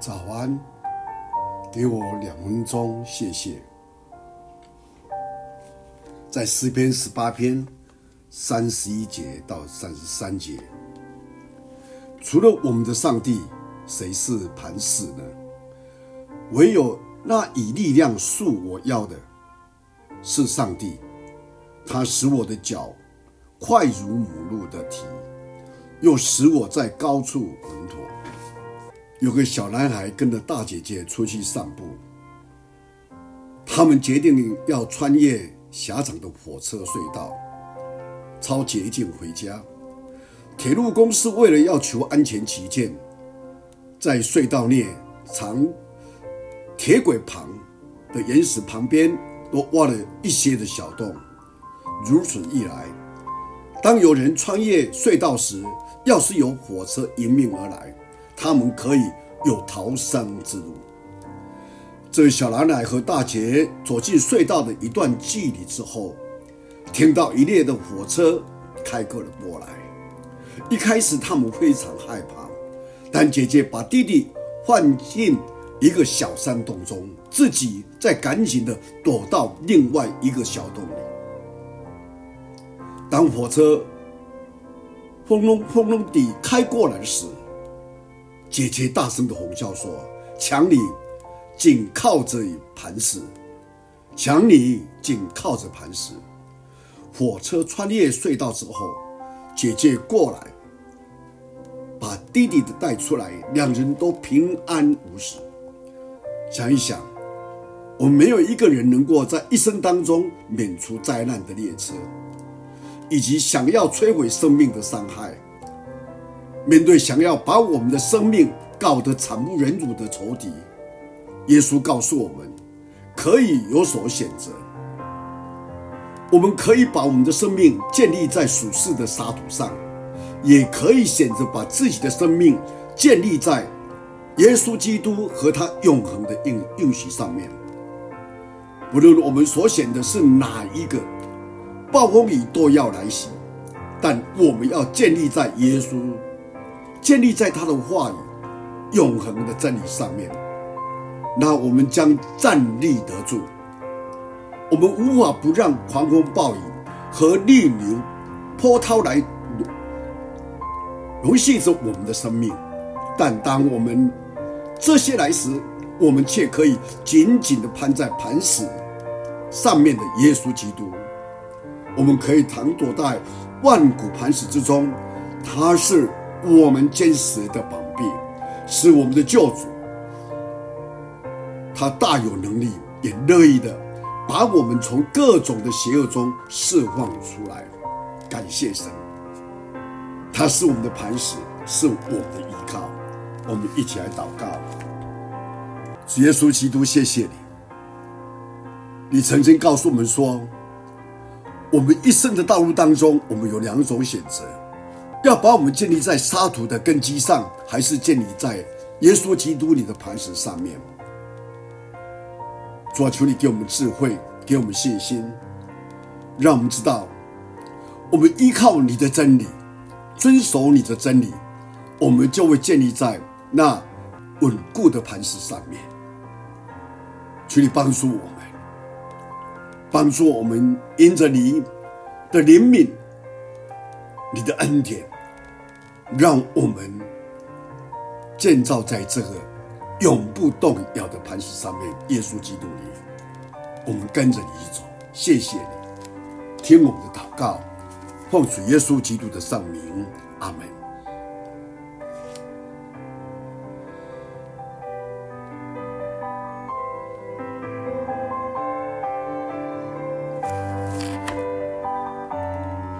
早安，给我两分钟，谢谢。在诗篇十八篇三十一节到三十三节，除了我们的上帝，谁是磐石呢？唯有那以力量束我腰的，是上帝。他使我的脚快如母鹿的蹄，又使我在高处稳妥。有个小男孩跟着大姐姐出去散步，他们决定要穿越狭长的火车隧道，抄捷径回家。铁路公司为了要求安全起见，在隧道内长铁轨旁的岩石旁边都挖了一些的小洞。如此一来，当有人穿越隧道时，要是有火车迎面而来，他们可以有逃生之路。这小男孩和大姐走进隧道的一段距离之后，听到一列的火车开过了过来。一开始他们非常害怕，但姐姐把弟弟放进一个小山洞中，自己再赶紧的躲到另外一个小洞里。当火车轰隆轰隆地开过来时，姐姐大声的吼叫说：“强你紧靠着磐石，强你紧靠着磐石。”火车穿越隧道之后，姐姐过来把弟弟的带出来，两人都平安无事。想一想，我们没有一个人能够在一生当中免除灾难的列车。以及想要摧毁生命的伤害，面对想要把我们的生命搞得惨不忍睹的仇敌，耶稣告诉我们，可以有所选择。我们可以把我们的生命建立在属世的沙土上，也可以选择把自己的生命建立在耶稣基督和他永恒的应应许上面。无论我们所选的是哪一个。暴风雨都要来袭，但我们要建立在耶稣，建立在他的话语、永恒的真理上面，那我们将站立得住。我们无法不让狂风暴雨和逆流波涛来笼系着我们的生命，但当我们这些来时，我们却可以紧紧地攀在磐石上面的耶稣基督。我们可以躺躲在万古磐石之中，他是我们坚实的膀臂，是我们的救主。他大有能力，也乐意的把我们从各种的邪恶中释放出来。感谢神，他是我们的磐石，是我们的依靠。我们一起来祷告：耶稣基督，谢谢你，你曾经告诉我们说。我们一生的道路当中，我们有两种选择：要把我们建立在沙土的根基上，还是建立在耶稣基督你的磐石上面。主啊，求你给我们智慧，给我们信心，让我们知道，我们依靠你的真理，遵守你的真理，我们就会建立在那稳固的磐石上面。求你帮助我们。帮助我们，因着你的怜悯、你的恩典，让我们建造在这个永不动摇的磐石上面。耶稣基督里，我们跟着你走。谢谢你，听我们的祷告，奉主耶稣基督的圣名，阿门。